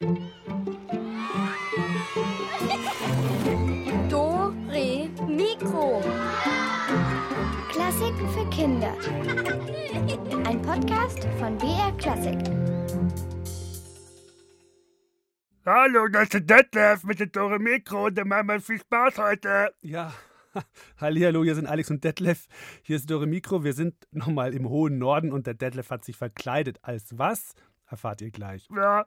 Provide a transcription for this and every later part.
Do, Re, Mikro. Klassiken für Kinder. Ein Podcast von BR Klassik. Hallo, das ist Detlef mit dem Tore Mikro. Da machen wir viel Spaß heute. Ja, Hallihallo, hier sind Alex und Detlef. Hier ist Dore Mikro. Wir sind nochmal im hohen Norden und der Detlef hat sich verkleidet. Als was? Erfahrt ihr gleich. Ja,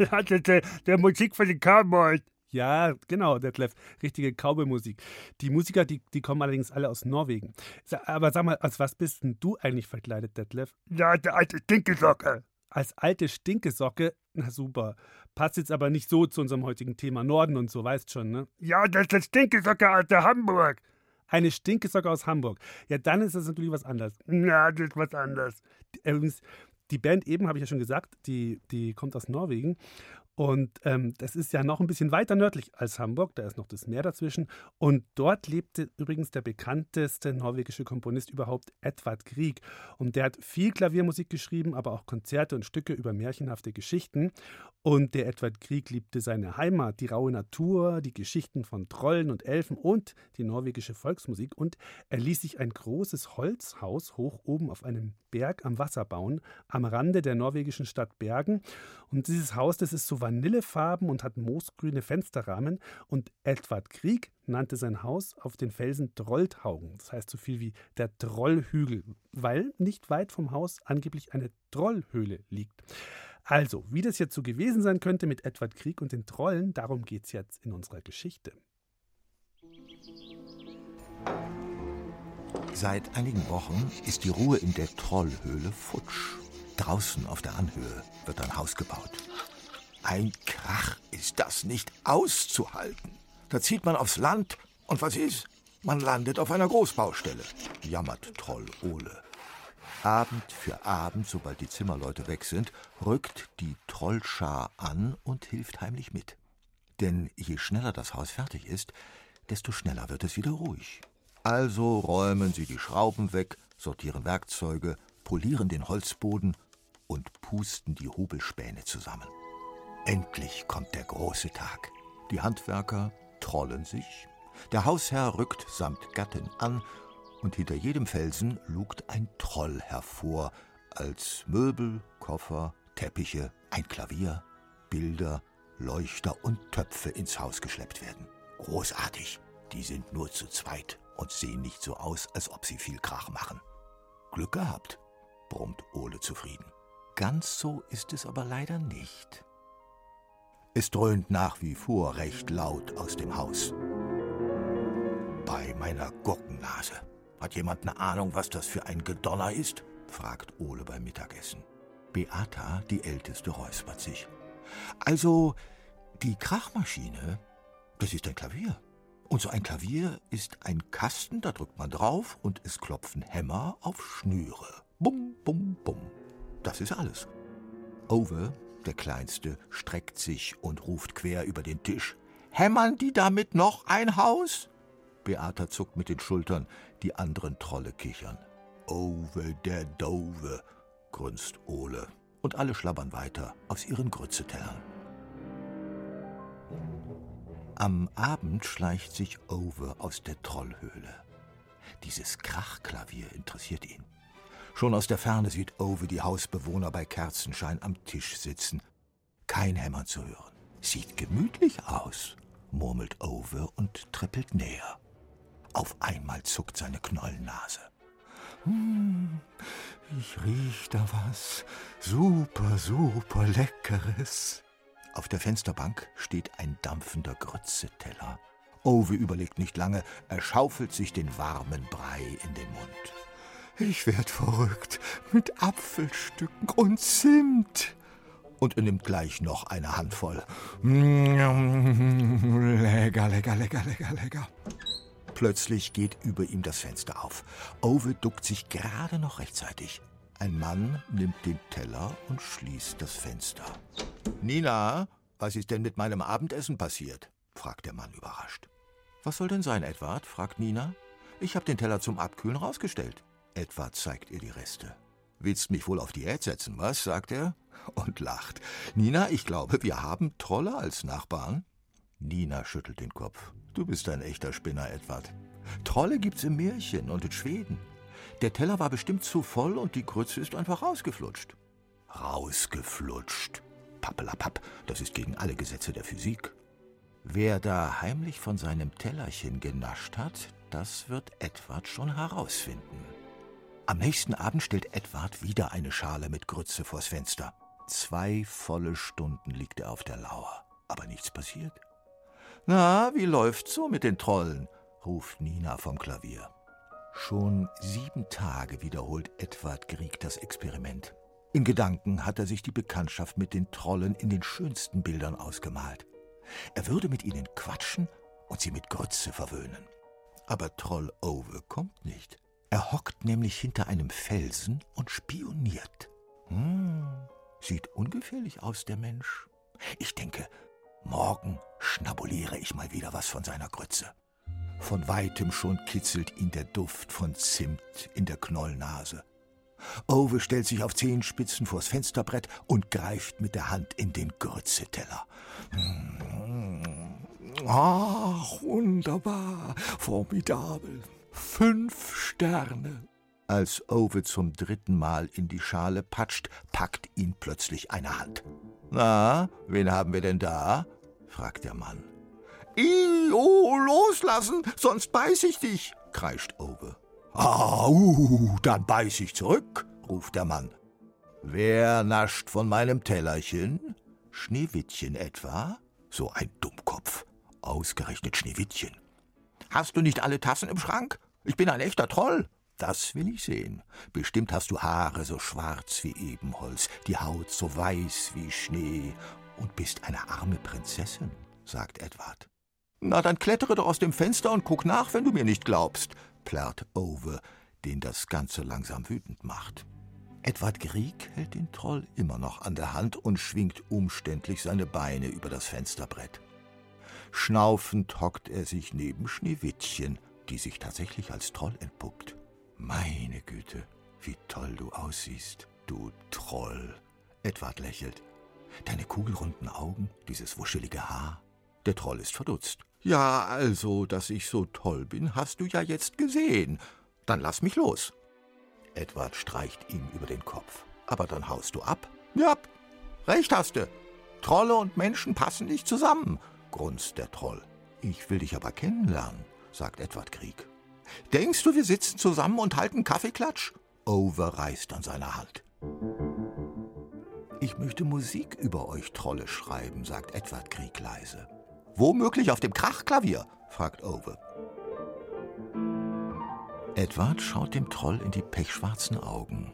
das ist der, der Musik von den Cowboys. Ja, genau, Detlef. Richtige Cowboy-Musik. Die Musiker, die, die kommen allerdings alle aus Norwegen. Aber sag mal, als was bist denn du eigentlich verkleidet, Detlef? Ja, der alte Stinkesocke. Als alte Stinkesocke? Na super. Passt jetzt aber nicht so zu unserem heutigen Thema Norden und so, weißt schon, ne? Ja, das ist der Stinkesocke aus der Hamburg. Eine Stinkesocke aus Hamburg. Ja, dann ist das natürlich was anderes. Ja, das ist was anderes. Übrigens, die Band eben, habe ich ja schon gesagt, die, die kommt aus Norwegen. Und ähm, das ist ja noch ein bisschen weiter nördlich als Hamburg, da ist noch das Meer dazwischen. Und dort lebte übrigens der bekannteste norwegische Komponist überhaupt, Edvard Grieg. Und der hat viel Klaviermusik geschrieben, aber auch Konzerte und Stücke über märchenhafte Geschichten. Und der Edvard Grieg liebte seine Heimat, die raue Natur, die Geschichten von Trollen und Elfen und die norwegische Volksmusik. Und er ließ sich ein großes Holzhaus hoch oben auf einem Berg am Wasser bauen, am Rande der norwegischen Stadt Bergen. Und dieses Haus, das ist so vanillefarben und hat moosgrüne Fensterrahmen. Und Edvard Grieg nannte sein Haus auf den Felsen Trolltaugen. Das heißt so viel wie der Trollhügel, weil nicht weit vom Haus angeblich eine Trollhöhle liegt. Also, wie das jetzt so gewesen sein könnte mit Edward Krieg und den Trollen, darum geht es jetzt in unserer Geschichte. Seit einigen Wochen ist die Ruhe in der Trollhöhle futsch. Draußen auf der Anhöhe wird ein Haus gebaut. Ein Krach ist das nicht auszuhalten. Da zieht man aufs Land und was ist? Man landet auf einer Großbaustelle, jammert Troll Ole. Abend für Abend, sobald die Zimmerleute weg sind, rückt die Trollschar an und hilft heimlich mit. Denn je schneller das Haus fertig ist, desto schneller wird es wieder ruhig. Also räumen sie die Schrauben weg, sortieren Werkzeuge, polieren den Holzboden und pusten die Hobelspäne zusammen. Endlich kommt der große Tag. Die Handwerker trollen sich, der Hausherr rückt samt Gattin an und hinter jedem Felsen lugt ein Troll hervor, als Möbel, Koffer, Teppiche, ein Klavier, Bilder, Leuchter und Töpfe ins Haus geschleppt werden. Großartig, die sind nur zu zweit und sehen nicht so aus, als ob sie viel Krach machen. Glück gehabt, brummt Ole zufrieden. Ganz so ist es aber leider nicht. Es dröhnt nach wie vor recht laut aus dem Haus. Bei meiner Gurkennase. Hat jemand eine Ahnung, was das für ein Gedonner ist? fragt Ole beim Mittagessen. Beata, die Älteste, räuspert sich. Also, die Krachmaschine, das ist ein Klavier. Und so ein Klavier ist ein Kasten, da drückt man drauf und es klopfen Hämmer auf Schnüre. Bum, bum, bum. Das ist alles. Ove, der Kleinste, streckt sich und ruft quer über den Tisch. Hämmern die damit noch ein Haus? Beata zuckt mit den Schultern, die anderen Trolle kichern. Ove der Dove, grunzt Ole. Und alle schlabbern weiter aus ihren Grützetellern. Am Abend schleicht sich Ove aus der Trollhöhle. Dieses Krachklavier interessiert ihn. Schon aus der Ferne sieht Ove die Hausbewohner bei Kerzenschein am Tisch sitzen. Kein Hämmern zu hören. Sieht gemütlich aus, murmelt Ove und trippelt näher. Auf einmal zuckt seine Knollennase. Hm, ich riech da was. Super, super leckeres. Auf der Fensterbank steht ein dampfender Grützeteller. Ove überlegt nicht lange, er schaufelt sich den warmen Brei in den Mund. Ich werd verrückt mit Apfelstücken und Zimt. Und er nimmt gleich noch eine Handvoll. Lecker, lecker, lecker, lecker, lecker. Plötzlich geht über ihm das Fenster auf. Ove duckt sich gerade noch rechtzeitig. Ein Mann nimmt den Teller und schließt das Fenster. Nina, was ist denn mit meinem Abendessen passiert? fragt der Mann überrascht. Was soll denn sein, Edward? fragt Nina. Ich habe den Teller zum Abkühlen rausgestellt. Edward zeigt ihr die Reste. Willst mich wohl auf Diät setzen, was? sagt er und lacht. Nina, ich glaube, wir haben Trolle als Nachbarn. Nina schüttelt den Kopf. Du bist ein echter Spinner, Edward. Trolle gibt's im Märchen und in Schweden. Der Teller war bestimmt zu voll und die Grütze ist einfach rausgeflutscht. Rausgeflutscht. Pappelapapp, das ist gegen alle Gesetze der Physik. Wer da heimlich von seinem Tellerchen genascht hat, das wird Edward schon herausfinden. Am nächsten Abend stellt Edward wieder eine Schale mit Grütze vors Fenster. Zwei volle Stunden liegt er auf der Lauer, aber nichts passiert. Na, wie läuft's so mit den Trollen? ruft Nina vom Klavier. Schon sieben Tage wiederholt Edward Grieg das Experiment. In Gedanken hat er sich die Bekanntschaft mit den Trollen in den schönsten Bildern ausgemalt. Er würde mit ihnen quatschen und sie mit Grütze verwöhnen. Aber Troll Ove kommt nicht. Er hockt nämlich hinter einem Felsen und spioniert. Hm, sieht ungefährlich aus, der Mensch. Ich denke, morgen schnabuliere ich mal wieder was von seiner Grütze. Von weitem schon kitzelt ihn der Duft von Zimt in der Knollnase. Ove stellt sich auf Zehenspitzen vors Fensterbrett und greift mit der Hand in den Grützeteller. Ach, wunderbar, formidabel. Fünf Sterne. Als Ove zum dritten Mal in die Schale patscht, packt ihn plötzlich eine Hand. Na, wen haben wir denn da? fragt der Mann. I, oh, loslassen, sonst beiß ich dich, kreischt Ove. Au, dann beiß ich zurück, ruft der Mann. Wer nascht von meinem Tellerchen? Schneewittchen etwa? So ein Dummkopf. Ausgerechnet Schneewittchen. Hast du nicht alle Tassen im Schrank? Ich bin ein echter Troll. Das will ich sehen. Bestimmt hast du Haare so schwarz wie Ebenholz, die Haut so weiß wie Schnee und bist eine arme Prinzessin, sagt Edward. Na, dann klettere doch aus dem Fenster und guck nach, wenn du mir nicht glaubst, plärrt Ove, den das Ganze langsam wütend macht. Edward Grieg hält den Troll immer noch an der Hand und schwingt umständlich seine Beine über das Fensterbrett. Schnaufend hockt er sich neben Schneewittchen, die sich tatsächlich als Troll entpuppt. Meine Güte, wie toll du aussiehst, du Troll. Edward lächelt. Deine kugelrunden Augen, dieses wuschelige Haar. Der Troll ist verdutzt. Ja, also, dass ich so toll bin, hast du ja jetzt gesehen. Dann lass mich los. Edward streicht ihm über den Kopf. Aber dann haust du ab. Ja, recht hast du. Trolle und Menschen passen nicht zusammen, grunzt der Troll. Ich will dich aber kennenlernen, sagt Edward Krieg. Denkst du, wir sitzen zusammen und halten Kaffeeklatsch? Over reißt an seiner Hand. Ich möchte Musik über euch Trolle schreiben, sagt Edward Krieg leise. Womöglich auf dem Krachklavier? fragt Ove. Edward schaut dem Troll in die pechschwarzen Augen.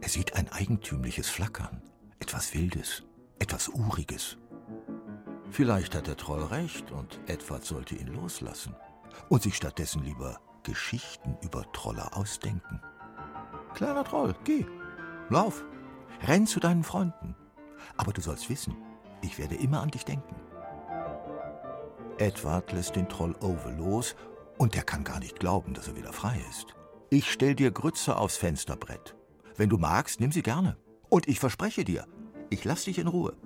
Er sieht ein eigentümliches Flackern, etwas Wildes, etwas Uriges. Vielleicht hat der Troll recht und Edward sollte ihn loslassen und sich stattdessen lieber Geschichten über Trolle ausdenken. Kleiner Troll, geh, lauf, renn zu deinen Freunden. Aber du sollst wissen, ich werde immer an dich denken. Edward lässt den Troll Ove los und er kann gar nicht glauben, dass er wieder frei ist. Ich stell dir Grütze aufs Fensterbrett. Wenn du magst, nimm sie gerne. Und ich verspreche dir, ich lass dich in Ruhe.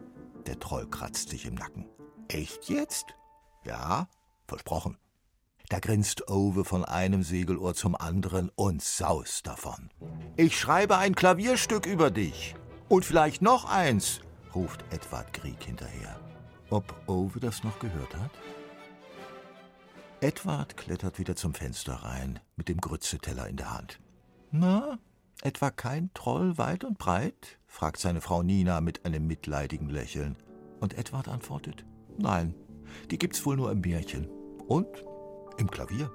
Der Troll kratzt sich im Nacken. Echt jetzt? Ja, versprochen. Da grinst Owe von einem Segelohr zum anderen und saust davon. Ich schreibe ein Klavierstück über dich. Und vielleicht noch eins, ruft Edward Krieg hinterher. Ob Owe das noch gehört hat? Edward klettert wieder zum Fenster rein, mit dem Grützeteller in der Hand. Na, etwa kein Troll weit und breit? fragt seine Frau Nina mit einem mitleidigen Lächeln. Und Edward antwortet: Nein, die gibt's wohl nur im Märchen. Und im Klavier.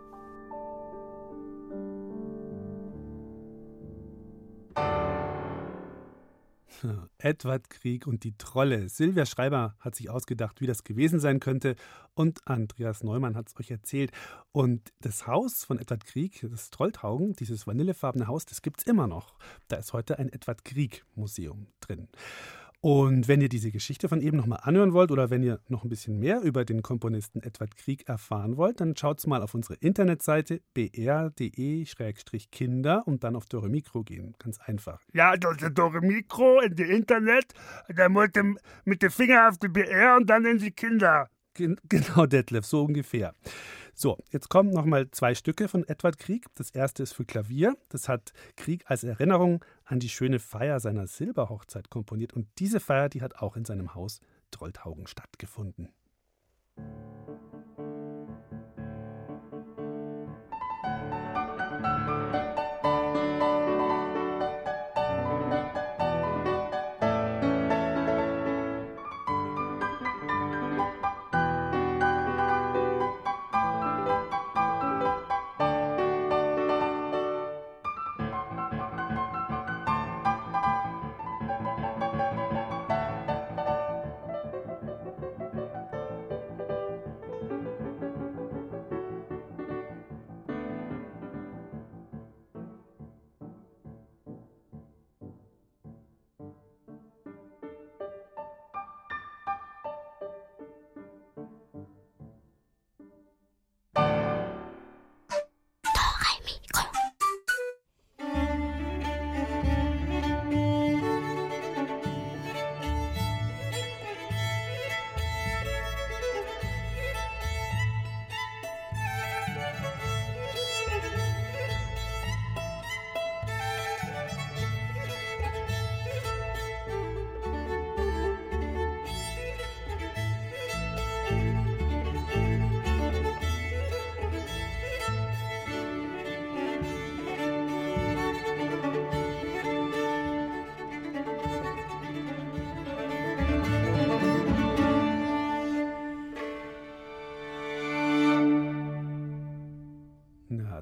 Edward Krieg und die Trolle. Silvia Schreiber hat sich ausgedacht, wie das gewesen sein könnte. Und Andreas Neumann hat es euch erzählt. Und das Haus von Edward Krieg, das Trolltaugen, dieses vanillefarbene Haus, das gibt es immer noch. Da ist heute ein Edward Krieg Museum drin. Und wenn ihr diese Geschichte von eben nochmal anhören wollt oder wenn ihr noch ein bisschen mehr über den Komponisten Edward Krieg erfahren wollt, dann schaut's mal auf unsere Internetseite br.de-kinder und dann auf Dore Mikro gehen. Ganz einfach. Ja, das ist Dore Mikro in die Internet. Da muss mit dem Finger auf die BR und dann in die Kinder. Genau, Detlef, so ungefähr. So, jetzt kommen nochmal zwei Stücke von Edward Krieg. Das erste ist für Klavier. Das hat Krieg als Erinnerung an die schöne Feier seiner Silberhochzeit komponiert. Und diese Feier, die hat auch in seinem Haus Trolltaugen stattgefunden.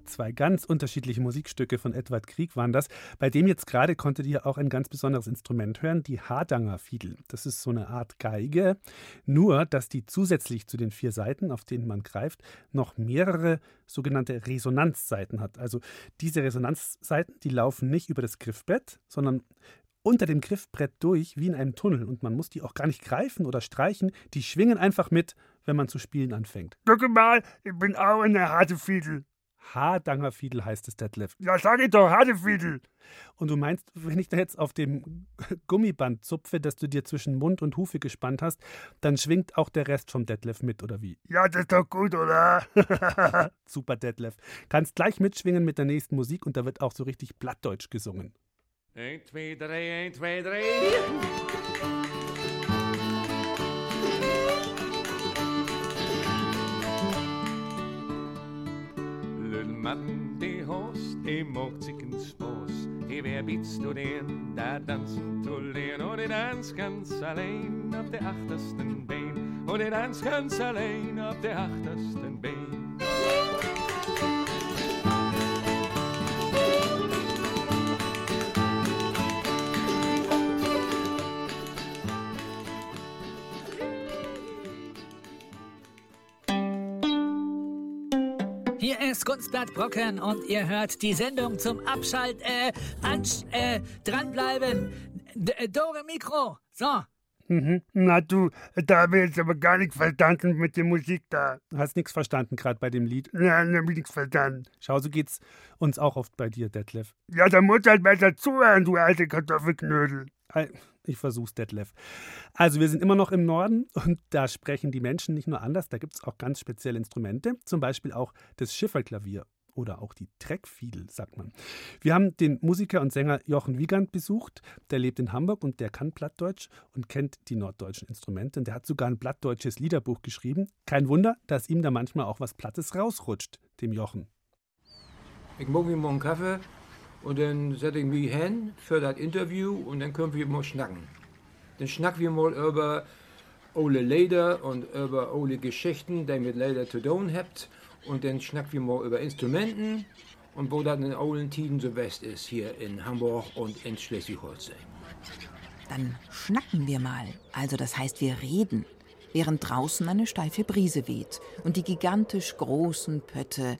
Zwei ganz unterschiedliche Musikstücke von Edward Krieg waren das. Bei dem jetzt gerade konntet ihr auch ein ganz besonderes Instrument hören, die Hardanger Fiedel. Das ist so eine Art Geige, nur dass die zusätzlich zu den vier Seiten, auf denen man greift, noch mehrere sogenannte Resonanzseiten hat. Also diese Resonanzseiten, die laufen nicht über das Griffbrett, sondern unter dem Griffbrett durch wie in einem Tunnel und man muss die auch gar nicht greifen oder streichen, die schwingen einfach mit, wenn man zu spielen anfängt. Guck mal, ich bin auch eine harte Fiedel. Hardanger Fiedel heißt es, Detlef. Ja, sag ich doch, harte Fiedel. Und du meinst, wenn ich da jetzt auf dem Gummiband zupfe, das du dir zwischen Mund und Hufe gespannt hast, dann schwingt auch der Rest vom Detlef mit, oder wie? Ja, das ist doch gut, oder? Super, Detlef. Kannst gleich mitschwingen mit der nächsten Musik und da wird auch so richtig Blattdeutsch gesungen. 1, 2, 3, 1, 2, 3. Mann, die hast, die macht sich einen Spaß. Hey, wer bietst du den, da tanzen zu lernen? Und ich tanz ganz allein auf der achtersten Bein. Und ich tanz ganz allein auf der achtersten Bein. Kunstblatt Brocken und ihr hört die Sendung zum Abschalt, äh, ansch, äh, dranbleiben. D äh, Dore Mikro. So. Mhm. Na du, da habe ich jetzt aber gar nichts verstanden mit der Musik da. Du hast nichts verstanden gerade bei dem Lied. Ja, da habe ich nichts verstanden. Schau, so geht's uns auch oft bei dir, Detlef. Ja, da muss halt besser zuhören, du alte Kartoffelknödel. Ich versuch's, Detlef. Also, wir sind immer noch im Norden und da sprechen die Menschen nicht nur anders, da gibt es auch ganz spezielle Instrumente, zum Beispiel auch das Schifferklavier oder auch die Treckfiedel, sagt man. Wir haben den Musiker und Sänger Jochen Wiegand besucht. Der lebt in Hamburg und der kann Plattdeutsch und kennt die norddeutschen Instrumente. Und der hat sogar ein plattdeutsches Liederbuch geschrieben. Kein Wunder, dass ihm da manchmal auch was Plattes rausrutscht, dem Jochen. Ich mache mir mal einen Kaffee und dann setze ich mich hin für das Interview und dann können wir mal schnacken. Dann schnacken wir mal über alle Leder und über alle Geschichten, die mit Leder zu tun habt. Und dann schnacken wir mal über Instrumenten und wo das in alten Tiden so west ist, hier in Hamburg und in Schleswig-Holstein. Dann schnacken wir mal. Also das heißt, wir reden. Während draußen eine steife Brise weht und die gigantisch großen Pötte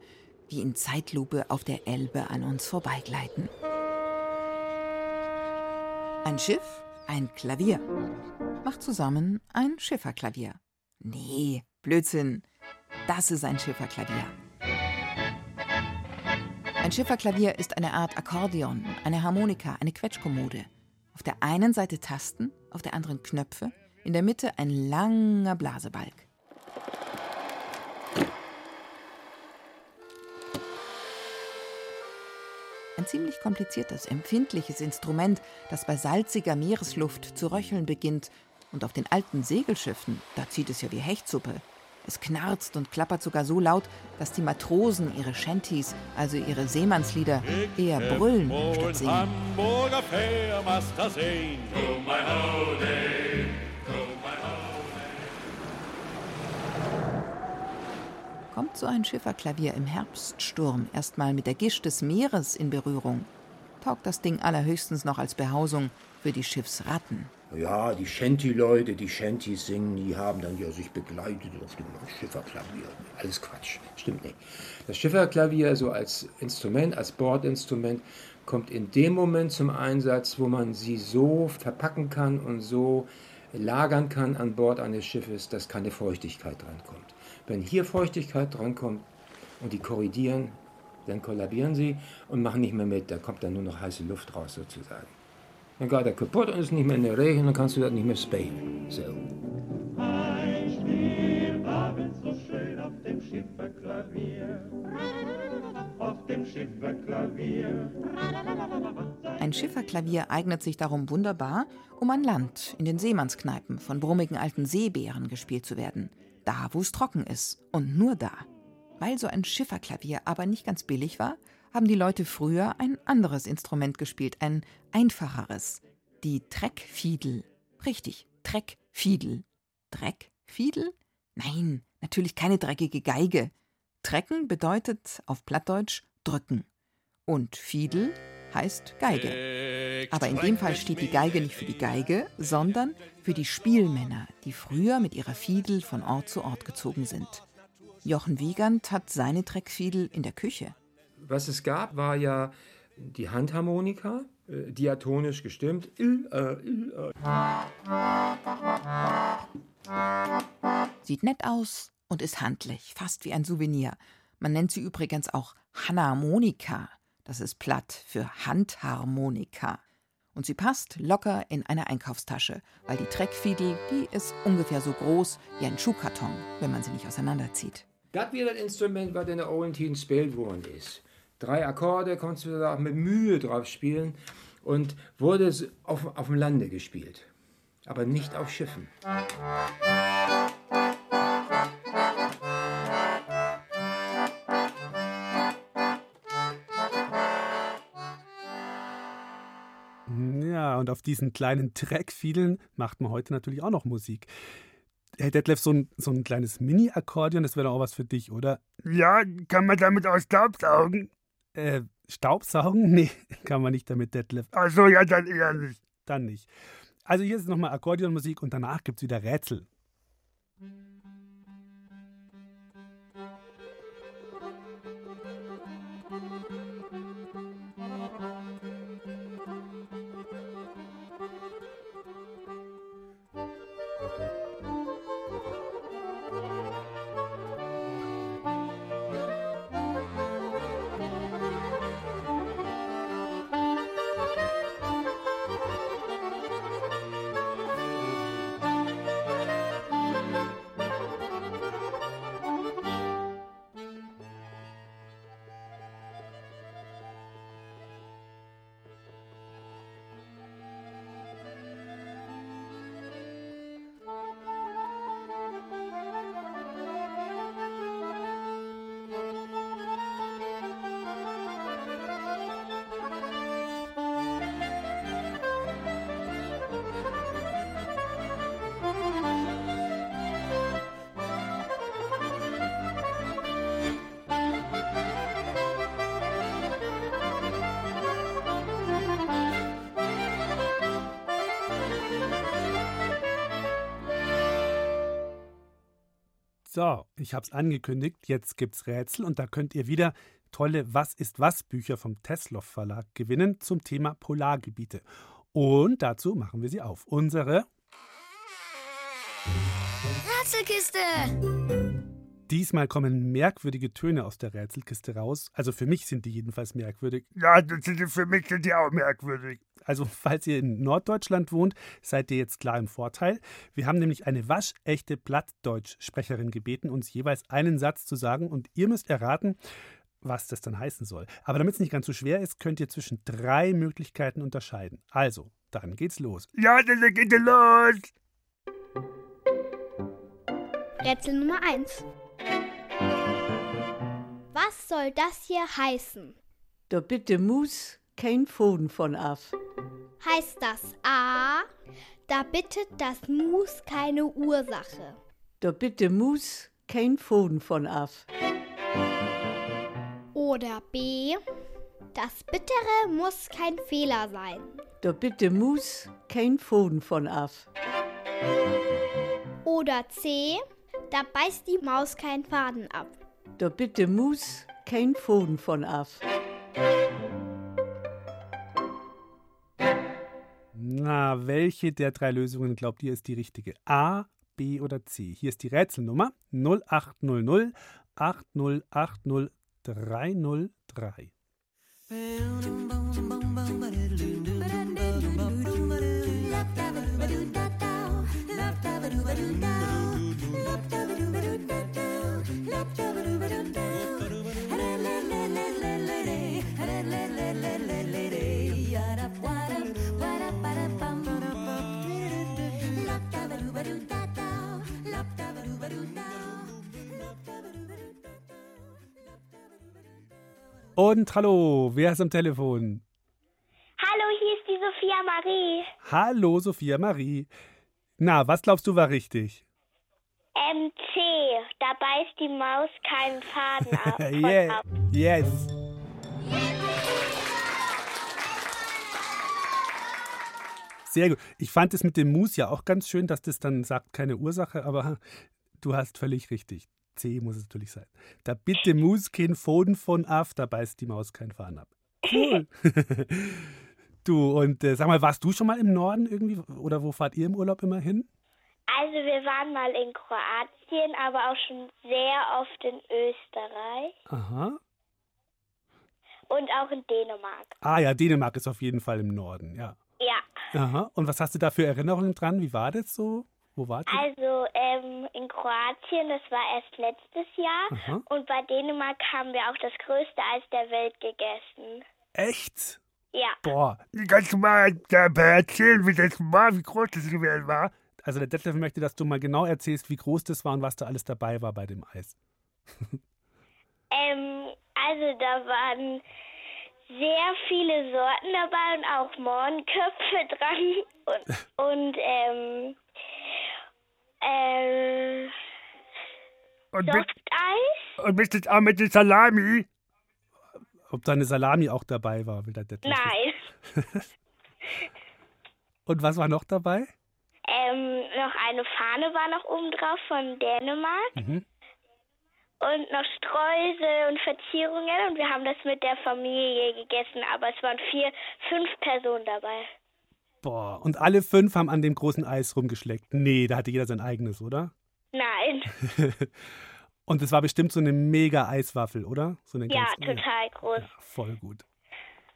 wie in Zeitlupe auf der Elbe an uns vorbeigleiten. Ein Schiff, ein Klavier. Macht zusammen ein Schifferklavier. Nee, Blödsinn. Das ist ein Schifferklavier. Ein Schifferklavier ist eine Art Akkordeon, eine Harmonika, eine Quetschkommode. Auf der einen Seite Tasten, auf der anderen Knöpfe, in der Mitte ein langer Blasebalg. Ein ziemlich kompliziertes, empfindliches Instrument, das bei salziger Meeresluft zu röcheln beginnt. Und auf den alten Segelschiffen, da zieht es ja wie Hechtsuppe. Es knarzt und klappert sogar so laut, dass die Matrosen ihre Shanties, also ihre Seemannslieder, eher brüllen statt singen. Kommt so ein Schifferklavier im Herbststurm erstmal mit der Gischt des Meeres in Berührung, taugt das Ding allerhöchstens noch als Behausung für die Schiffsratten. Ja, die Shanty-Leute, die Shanties singen, die haben dann ja sich begleitet auf dem Schifferklavier. Alles Quatsch, stimmt nicht. Das Schifferklavier so als Instrument, als Bordinstrument, kommt in dem Moment zum Einsatz, wo man sie so verpacken kann und so lagern kann an Bord eines Schiffes, dass keine Feuchtigkeit drankommt. Wenn hier Feuchtigkeit drankommt und die korrigieren, dann kollabieren sie und machen nicht mehr mit. Da kommt dann nur noch heiße Luft raus sozusagen. Dann geht er kaputt und ist nicht mehr in der Regen, dann kannst du das nicht mehr spielen. So. Ein Spielabend so schön auf dem Schifferklavier. Auf dem Schifferklavier. Ein Schifferklavier eignet sich darum wunderbar, um an Land, in den Seemannskneipen von brummigen alten Seebären gespielt zu werden. Da, wo es trocken ist. Und nur da. Weil so ein Schifferklavier aber nicht ganz billig war, haben die Leute früher ein anderes Instrument gespielt, ein einfacheres. Die Treckfiedel. Richtig, Treckfiedel. Dreckfiedel? Nein, natürlich keine dreckige Geige. Trecken bedeutet auf Plattdeutsch drücken. Und Fiedel heißt Geige. Aber in dem Fall steht die Geige nicht für die Geige, sondern für die Spielmänner, die früher mit ihrer Fiedel von Ort zu Ort gezogen sind. Jochen Wiegand hat seine Treckfiedel in der Küche. Was es gab, war ja die Handharmonika, äh, diatonisch gestimmt. Il, äh, il, äh. Sieht nett aus und ist handlich, fast wie ein Souvenir. Man nennt sie übrigens auch Hanharmonika. Das ist platt für Handharmonika. Und sie passt locker in eine Einkaufstasche, weil die Treckfiedel, die ist ungefähr so groß wie ein Schuhkarton, wenn man sie nicht auseinanderzieht. Das wäre das Instrument, was in der Olden Tiden gespielt worden ist. Drei Akkorde konntest du da auch mit Mühe drauf spielen und wurde auf, auf dem Lande gespielt, aber nicht auf Schiffen. Und auf diesen kleinen Trackfiedeln macht man heute natürlich auch noch Musik. Herr Detlef, so ein, so ein kleines Mini-Akkordeon, das wäre doch auch was für dich, oder? Ja, kann man damit auch Staubsaugen? Äh, Staubsaugen? Nee, kann man nicht damit, Detlef. Ach so, ja, dann eher nicht. Dann nicht. Also hier ist nochmal Akkordeonmusik und danach gibt es wieder Rätsel. So, ich habe es angekündigt. Jetzt gibt's Rätsel und da könnt ihr wieder tolle Was ist was Bücher vom Tesloff Verlag gewinnen zum Thema Polargebiete. Und dazu machen wir sie auf. Unsere Rätselkiste! Diesmal kommen merkwürdige Töne aus der Rätselkiste raus. Also für mich sind die jedenfalls merkwürdig. Ja, das sind, für mich sind die auch merkwürdig. Also falls ihr in Norddeutschland wohnt, seid ihr jetzt klar im Vorteil. Wir haben nämlich eine waschechte Plattdeutsch-Sprecherin gebeten, uns jeweils einen Satz zu sagen und ihr müsst erraten, was das dann heißen soll. Aber damit es nicht ganz so schwer ist, könnt ihr zwischen drei Möglichkeiten unterscheiden. Also, dann geht's los. Ja, dann geht es los. Rätsel Nummer 1. Was soll das hier heißen? Da bitte muss kein Foden von af. Heißt das A, da bittet das Mus keine Ursache. Da bitte muss kein Foden von af. Oder B, das Bittere muss kein Fehler sein. Da bitte muss kein Foden von af. Oder C, da beißt die Maus keinen Faden ab. Da bitte muss kein Foden von af. Na, welche der drei Lösungen glaubt ihr ist die richtige? A, B oder C? Hier ist die Rätselnummer 0800 8080 Und hallo, wer ist am Telefon? Hallo, hier ist die Sophia Marie. Hallo, Sophia Marie. Na, was glaubst du war richtig? MC, da beißt die Maus keinen Faden ab. yeah. ab. Yes. Sehr gut. Ich fand es mit dem Mus ja auch ganz schön, dass das dann sagt, keine Ursache, aber du hast völlig richtig. C muss es natürlich sein. Da bitte Mus kein Foden von af, da beißt die Maus keinen Faden ab. Cool. du, und äh, sag mal, warst du schon mal im Norden irgendwie? Oder wo fahrt ihr im Urlaub immer hin? Also wir waren mal in Kroatien, aber auch schon sehr oft in Österreich Aha. und auch in Dänemark. Ah ja, Dänemark ist auf jeden Fall im Norden, ja. Ja, Aha. Und was hast du da für Erinnerungen dran? Wie war das so? Wo wart ihr? also ähm, in Kroatien, das war erst letztes Jahr Aha. und bei Dänemark haben wir auch das größte Eis der Welt gegessen. Echt? Ja, Boah. Kannst du mal da erzählen, wie das war, wie groß das gewesen war? Also der Detlef möchte, dass du mal genau erzählst, wie groß das war und was da alles dabei war bei dem Eis. ähm, also da waren sehr viele Sorten dabei und auch Mohrenköpfe dran und, und ähm, äh, Und, bist, Softeis? und bist du auch mit der Salami? Ob deine Salami auch dabei war, will der Detlef. Nein. Und was war noch dabei? Ähm, noch eine Fahne war noch oben drauf von Dänemark Mhm. und noch Streusel und Verzierungen und wir haben das mit der Familie gegessen, aber es waren vier, fünf Personen dabei. Boah. Und alle fünf haben an dem großen Eis rumgeschleckt. Nee, da hatte jeder sein eigenes, oder? Nein. Und es war bestimmt so eine mega Eiswaffel, oder? So eine Ja, ganz, total groß. Ja, voll gut.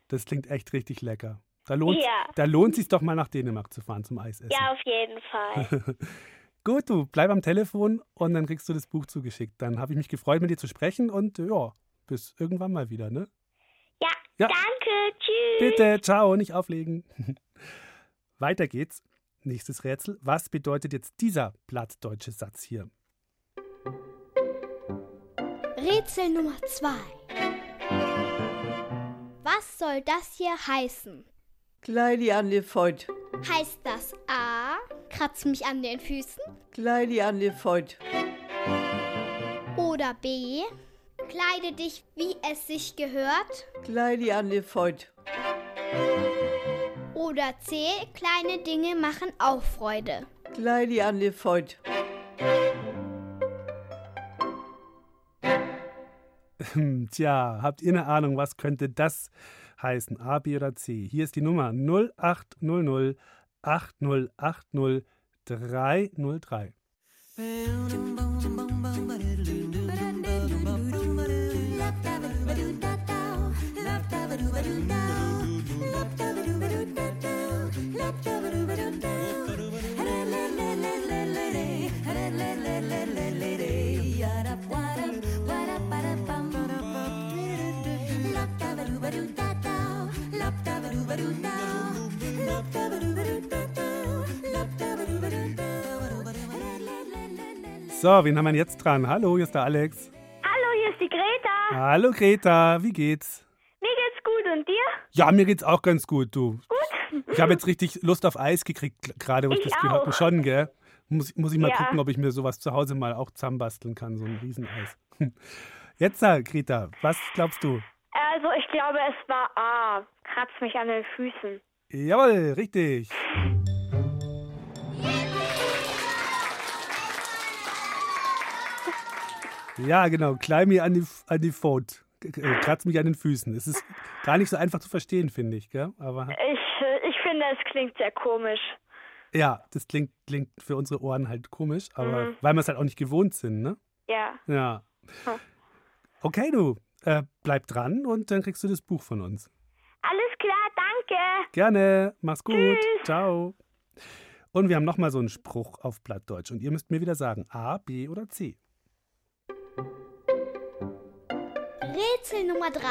Das klingt echt richtig lecker. Da lohnt Ja. da lohnt sich doch mal nach Dänemark zu fahren zum Eisessen. Ja, auf jeden Fall. Gut, du bleib am Telefon und dann kriegst du das Buch zugeschickt. Dann habe ich mich gefreut, mit dir zu sprechen und ja, bis irgendwann mal wieder, ne? Ja, Ja. danke. Tschüss. Bitte, ciao, nicht auflegen. Weiter geht's. Nächstes Rätsel. Was bedeutet jetzt dieser plattdeutsche Satz hier? Rätsel Nummer 2. Was soll das hier heißen? Kleidi an die Feut. Heißt das A, kratz mich an den Füßen? Kleidi an die Feut. Oder B, kleide dich, wie es sich gehört? Kleidi an die Feut oder C. Kleine Dinge machen auch Freude. Kleidi an die Freud. Hm, tja, habt ihr eine Ahnung, was könnte das heißen? A, B oder C? Hier ist die Nummer 0800 8080 303. So, wen haben wir jetzt dran? Hallo, hier ist der Alex. Hallo, hier ist die Greta. Hallo Greta, wie geht's? Mir geht's gut und dir? Ja, mir geht's auch ganz gut, du. Gut. Ich habe jetzt richtig Lust auf Eis gekriegt, gerade wo ich, Ich das gehört habe. Schon, gell? Muss, muss ich mal Ja. gucken, ob ich mir sowas zu Hause mal auch zusammenbasteln kann, so ein Rieseneis. Jetzt, äh, Greta, was glaubst du? Also, ich glaube, es war A. Kratz mich an den Füßen. Jawohl, richtig. Ja, genau. Klein mir an die, an die Foot. Äh, Kratz mich an den Füßen. Es ist gar nicht so einfach zu verstehen, finde ich. Gell? Aber Ich, äh, ich finde, es klingt sehr komisch. ja, das klingt, klingt für unsere Ohren halt komisch, aber Mhm. weil wir es halt auch nicht gewohnt sind, ne? Ja. Ja. Hm. Okay, du, äh, bleib dran und dann kriegst du das Buch von uns. Alles klar, danke. Gerne, mach's gut. Tschüss. Ciao. Und wir haben nochmal so einen Spruch auf Plattdeutsch und ihr müsst mir wieder sagen, A, B oder C. Rätsel Nummer 3.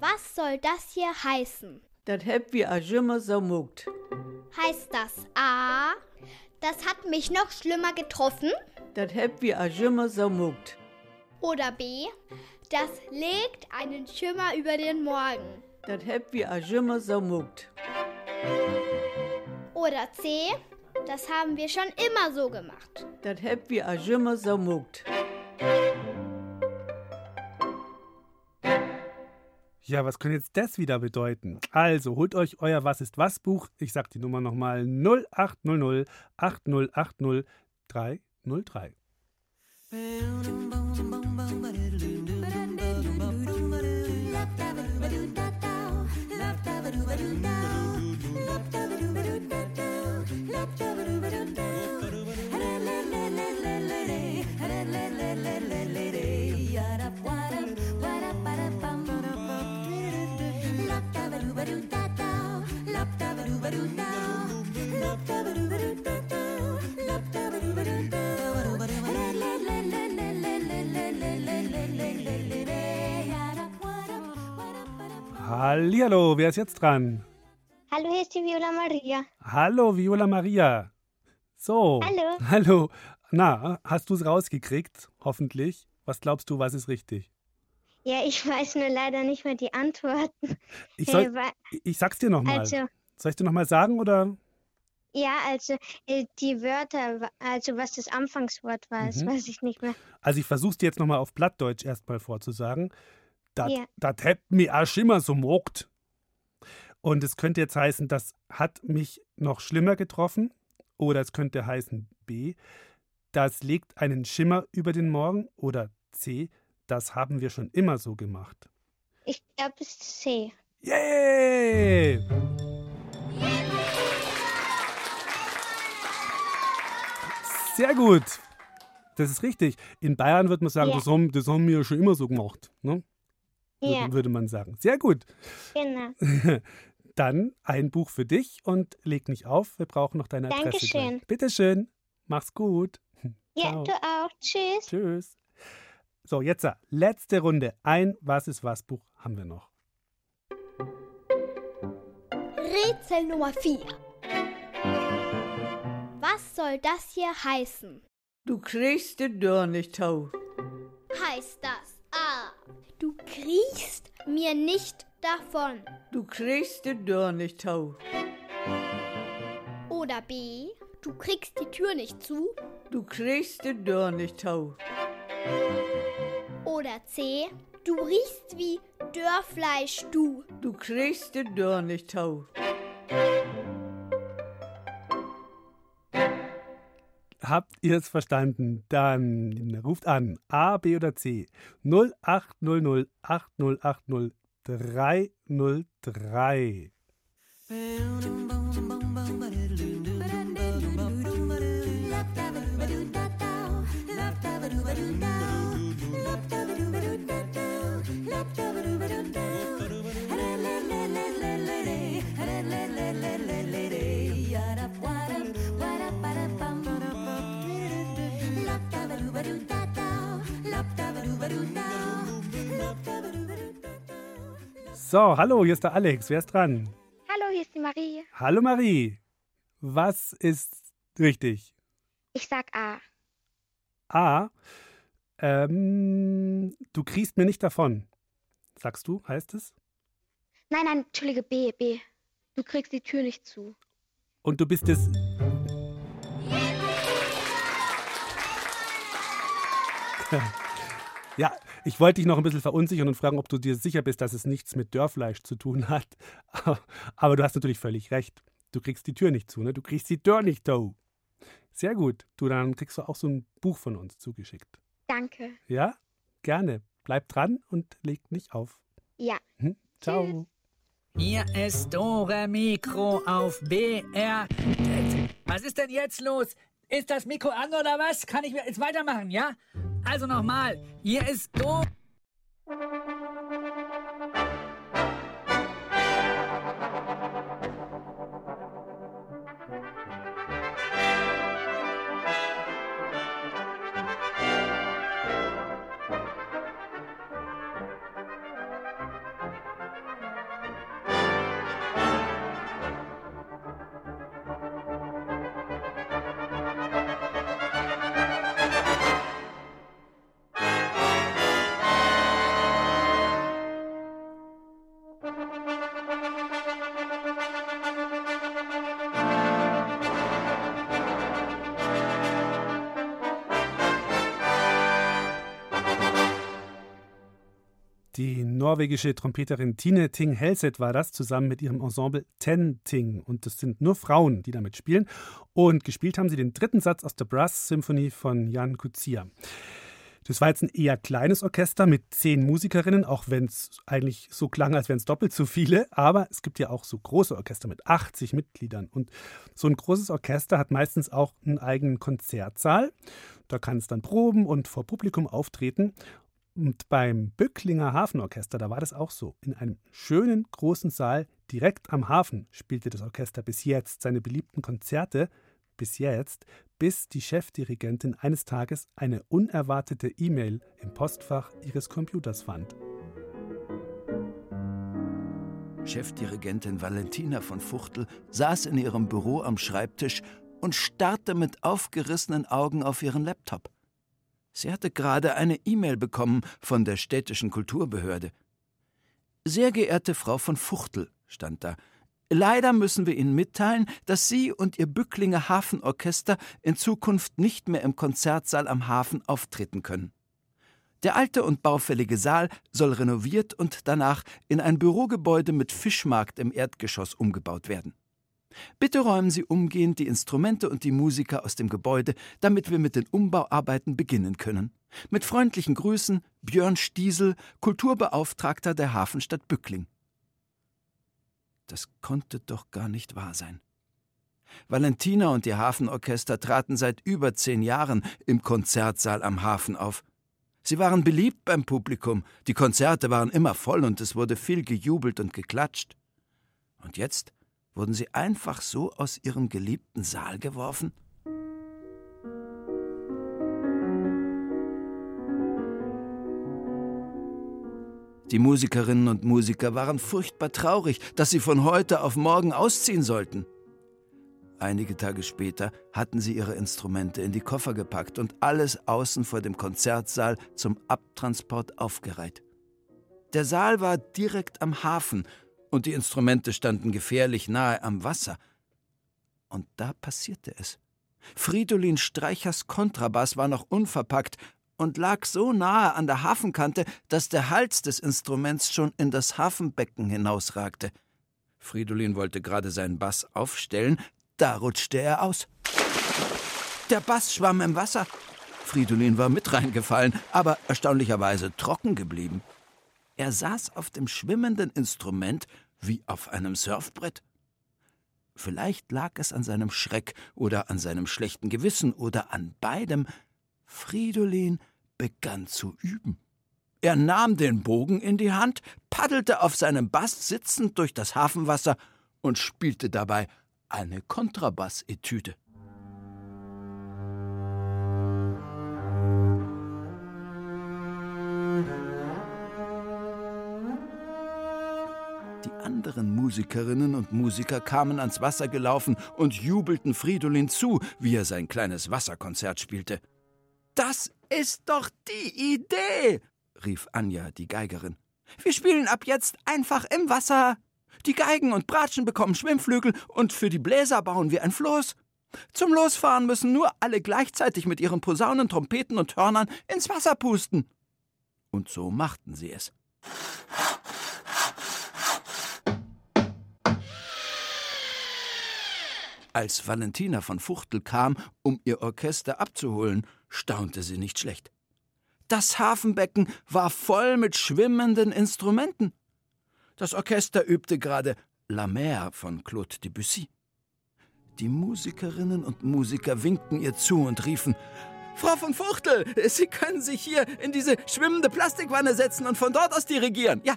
Was soll das hier heißen? Das heb wir auch immer so muckt. Heißt das A, das hat mich noch schlimmer getroffen? Das heb wir auch immer so muckt. Oder B, das legt einen Schimmer über den Morgen? Das heb wir auch immer so muckt. Oder C, das haben wir schon immer so gemacht? Das heb wir auch immer so muckt. Ja, was könnte jetzt das wieder bedeuten? Also, holt euch euer Was ist was Buch. Ich sag die Nummer nochmal 0800 8080 303. Hallihallo, wer ist jetzt dran? Hallo, hier ist die Viola Maria. Hallo, Viola Maria. So. Hallo. Hallo. Na, hast du es rausgekriegt? Hoffentlich. Was glaubst du, was ist richtig? Ja, ich weiß nur leider nicht mehr die Antworten. Ich, soll, ich sag's dir nochmal. Also, Soll ich dir nochmal sagen oder? ja, also äh, die Wörter, also was das Anfangswort war, das Mhm. weiß ich nicht mehr. Also ich versuch's dir jetzt nochmal auf Plattdeutsch erstmal vorzusagen. Das Ja. hätt mich auch schlimmer so mogt. Und es könnte jetzt heißen, das hat mich noch schlimmer getroffen. Oder es könnte heißen B, das legt einen Schimmer über den Morgen. Oder C, das haben wir schon immer so gemacht. Ich glaube, es ist C. Yay! Sehr gut. Das ist richtig. In Bayern würde man sagen, Ja. das, haben, das haben wir schon immer so gemacht. Ne? Würde, Ja. würde man sagen. Sehr gut. Genau. Dann ein Buch für dich und leg nicht auf. Wir brauchen noch deine Adresse. Dankeschön. Bitteschön. Mach's gut. Ja, Ciao. du auch. Tschüss. Tschüss. So, jetzt äh, letzte Runde. Ein Was ist was Buch haben wir noch. Rätsel Nummer 4. Was soll das hier heißen? Du kriegst die Dörr nicht tau. Heißt das A, du kriechst mir nicht davon? Du kriegst die Dörr nicht tau. Oder B, du kriegst die Tür nicht zu? Du kriegst die Dörr nicht tau. Oder C, du riechst wie Dörrfleisch, du? Du kriegst die Dörr nicht tau. Habt ihr es verstanden? Dann ruft an A, B oder C 0800 8080 303. So, hallo, hier ist der Alex. Wer ist dran? Hallo, hier ist die Marie. Hallo Marie. Was ist richtig? Ich sag A. A. Ähm, du kriegst mir nicht davon. Sagst du, heißt es? Nein, nein, entschuldige, B, B. Du kriegst die Tür nicht zu. Und du bist es. Ja, ich wollte dich noch ein bisschen verunsichern und fragen, ob du dir sicher bist, dass es nichts mit Dörrfleisch zu tun hat. Aber du hast natürlich völlig recht. Du kriegst die Tür nicht zu, ne? Du kriegst die Tür nicht zu. Sehr gut. Du, dann kriegst du auch so ein Buch von uns zugeschickt. Danke. Ja? Gerne. Bleib dran und leg nicht auf. Ja. Hm? Ciao. Hier ist Dore Mikro auf BR. Was ist denn jetzt los? Ist das Mikro an oder was? Kann ich jetzt weitermachen, ja? Also nochmal. Hier ist Dore. Norwegische Trompeterin Tine Ting Helseth war das, zusammen mit ihrem Ensemble Ten Ting. Und das sind nur Frauen, die damit spielen. Und gespielt haben sie den dritten Satz aus der Brass Symphony von Jan Kuzia. Das war jetzt ein eher kleines Orchester mit zehn Musikerinnen, auch wenn es eigentlich so klang, als wären es doppelt so viele. Aber es gibt ja auch so große Orchester mit 80 Mitgliedern. Und so ein großes Orchester hat meistens auch einen eigenen Konzertsaal. Da kann es dann proben und vor Publikum auftreten. Und beim Böcklinger Hafenorchester, da war das auch so. In einem schönen großen Saal direkt am Hafen spielte das Orchester bis jetzt seine beliebten Konzerte, bis jetzt, bis die Chefdirigentin eines Tages eine unerwartete E-Mail im Postfach ihres Computers fand. Chefdirigentin Valentina von Fuchtel saß in ihrem Büro am Schreibtisch und starrte mit aufgerissenen Augen auf ihren Laptop. Sie hatte gerade eine E-Mail bekommen von der städtischen Kulturbehörde. Sehr geehrte Frau von Fuchtel, stand da, leider müssen wir Ihnen mitteilen, dass Sie und Ihr Bücklinger Hafenorchester in Zukunft nicht mehr im Konzertsaal am Hafen auftreten können. Der alte und baufällige Saal soll renoviert und danach in ein Bürogebäude mit Fischmarkt im Erdgeschoss umgebaut werden. Bitte räumen Sie umgehend die Instrumente und die Musiker aus dem Gebäude, damit wir mit den Umbauarbeiten beginnen können. Mit freundlichen Grüßen Björn Stiesel, Kulturbeauftragter der Hafenstadt Bückling. Das konnte doch gar nicht wahr sein. Valentina und ihr Hafenorchester traten seit über zehn Jahren im Konzertsaal am Hafen auf. Sie waren beliebt beim Publikum, die Konzerte waren immer voll und es wurde viel gejubelt und geklatscht. Und jetzt wurden sie einfach so aus ihrem geliebten Saal geworfen? Die Musikerinnen und Musiker waren furchtbar traurig, dass sie von heute auf morgen ausziehen sollten. Einige Tage später hatten sie ihre Instrumente in die Koffer gepackt und alles außen vor dem Konzertsaal zum Abtransport aufgereiht. Der Saal war direkt am Hafen und die Instrumente standen gefährlich nahe am Wasser. Und da passierte es. Fridolin Streichers Kontrabass war noch unverpackt und lag so nahe an der Hafenkante, dass der Hals des Instruments schon in das Hafenbecken hinausragte. Fridolin wollte gerade seinen Bass aufstellen, da rutschte er aus. Der Bass schwamm im Wasser. Fridolin war mit reingefallen, aber erstaunlicherweise trocken geblieben. Er saß auf dem schwimmenden Instrument wie auf einem Surfbrett. Vielleicht lag es an seinem Schreck oder an seinem schlechten Gewissen oder an beidem. Fridolin begann zu üben. Er nahm den Bogen in die Hand, paddelte auf seinem Bass sitzend durch das Hafenwasser und spielte dabei eine Kontrabass-Etüde. Anderen Musikerinnen und Musiker kamen ans Wasser gelaufen und jubelten Fridolin zu, wie er sein kleines Wasserkonzert spielte. Das ist doch die Idee, rief Anja, die Geigerin. Wir spielen ab jetzt einfach im Wasser. Die Geigen und Bratschen bekommen Schwimmflügel und für die Bläser bauen wir ein Floß. Zum Losfahren müssen nur alle gleichzeitig mit ihren Posaunen, Trompeten und Hörnern ins Wasser pusten. Und so machten sie es. Als Valentina von Fuchtel kam, um ihr Orchester abzuholen, staunte sie nicht schlecht. Das Hafenbecken war voll mit schwimmenden Instrumenten. Das Orchester übte gerade La Mer von Claude Debussy. Die Musikerinnen und Musiker winkten ihr zu und riefen: Frau von Fuchtel, Sie können sich hier in diese schwimmende Plastikwanne setzen und von dort aus dirigieren. Ja,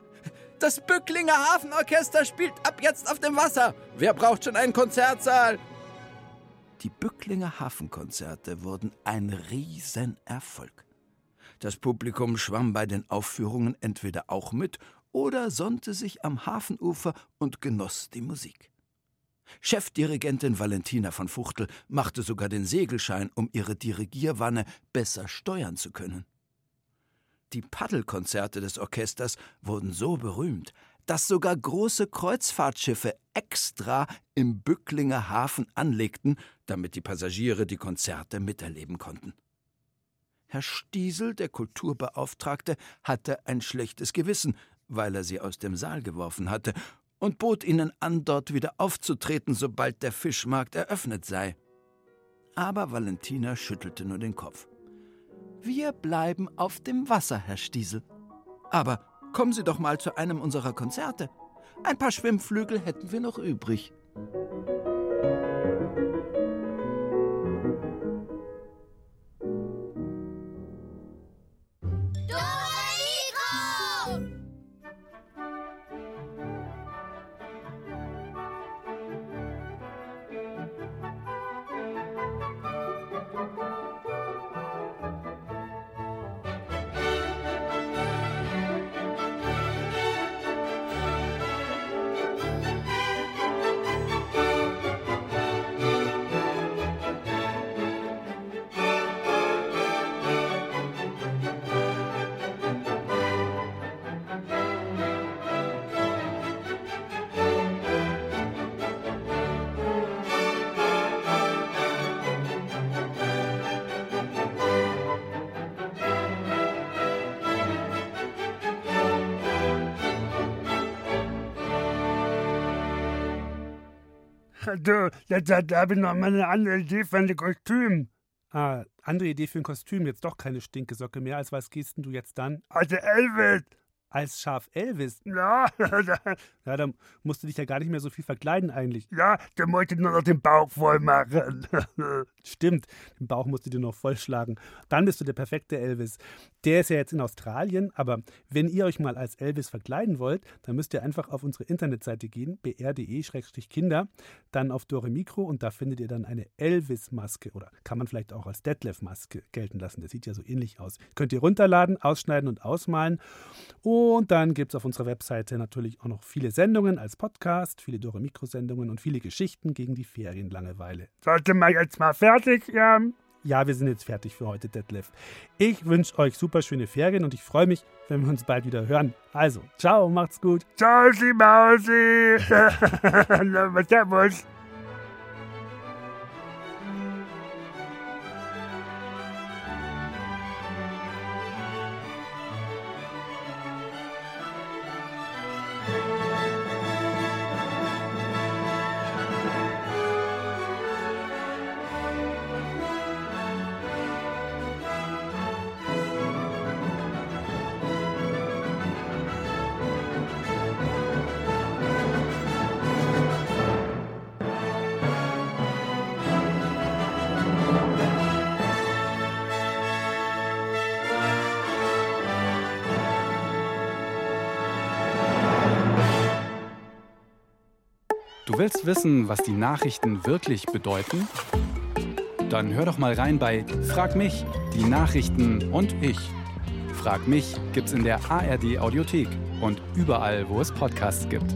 das Bücklinger Hafenorchester spielt ab jetzt auf dem Wasser. Wer braucht schon einen Konzertsaal? Die Bücklinger Hafenkonzerte wurden ein Riesenerfolg. Das Publikum schwamm bei den Aufführungen entweder auch mit oder sonnte sich am Hafenufer und genoss die Musik. Chefdirigentin Valentina von Fuchtel machte sogar den Segelschein, um ihre Dirigierwanne besser steuern zu können. Die Paddelkonzerte des Orchesters wurden so berühmt, dass sogar große Kreuzfahrtschiffe extra im Bücklinger Hafen anlegten, damit die Passagiere die Konzerte miterleben konnten. Herr Stiesel, der Kulturbeauftragte, hatte ein schlechtes Gewissen, weil er sie aus dem Saal geworfen hatte, und bot ihnen an, dort wieder aufzutreten, sobald der Fischmarkt eröffnet sei. Aber Valentina schüttelte nur den Kopf. Wir bleiben auf dem Wasser, Herr Stiesel. Aber kommen Sie doch mal zu einem unserer Konzerte. Ein paar Schwimmflügel hätten wir noch übrig. Du, da, da, da habe ich noch mal eine andere Idee für ein Kostüm. Ah, andere Idee für ein Kostüm, jetzt doch keine Stinkesocke mehr. Als was gehst denn du jetzt dann? Also Elvis. Als Schaf Elvis? Ja. ja, da musst du dich ja gar nicht mehr so viel verkleiden eigentlich. Ja, der wollte nur noch den Bauch voll machen. Stimmt, den Bauch musst du dir noch vollschlagen. Dann bist du der perfekte Elvis. Der ist ja jetzt in Australien, aber wenn ihr euch mal als Elvis verkleiden wollt, dann müsst ihr einfach auf unsere Internetseite gehen, br.de-kinder, dann auf Dore Mikro und da findet ihr dann eine Elvis-Maske oder kann man vielleicht auch als Detlef-Maske gelten lassen. Der sieht ja so ähnlich aus. Könnt ihr runterladen, ausschneiden und ausmalen. Und dann gibt es auf unserer Webseite natürlich auch noch viele Sendungen als Podcast, viele Dore Mikro-Sendungen und viele Geschichten gegen die Ferienlangeweile. Sollte man jetzt mal fertig werden? Ja, wir sind jetzt fertig für heute, Detlef. Ich wünsche euch super schöne Ferien und ich freue mich, wenn wir uns bald wieder hören. Also, ciao, macht's gut. Ciao, Sie Mausi. Servus. Willst wissen, was die Nachrichten wirklich bedeuten? Dann hör doch mal rein bei Frag mich, die Nachrichten und ich. Frag mich gibt's in der ARD Audiothek und überall, wo es Podcasts gibt.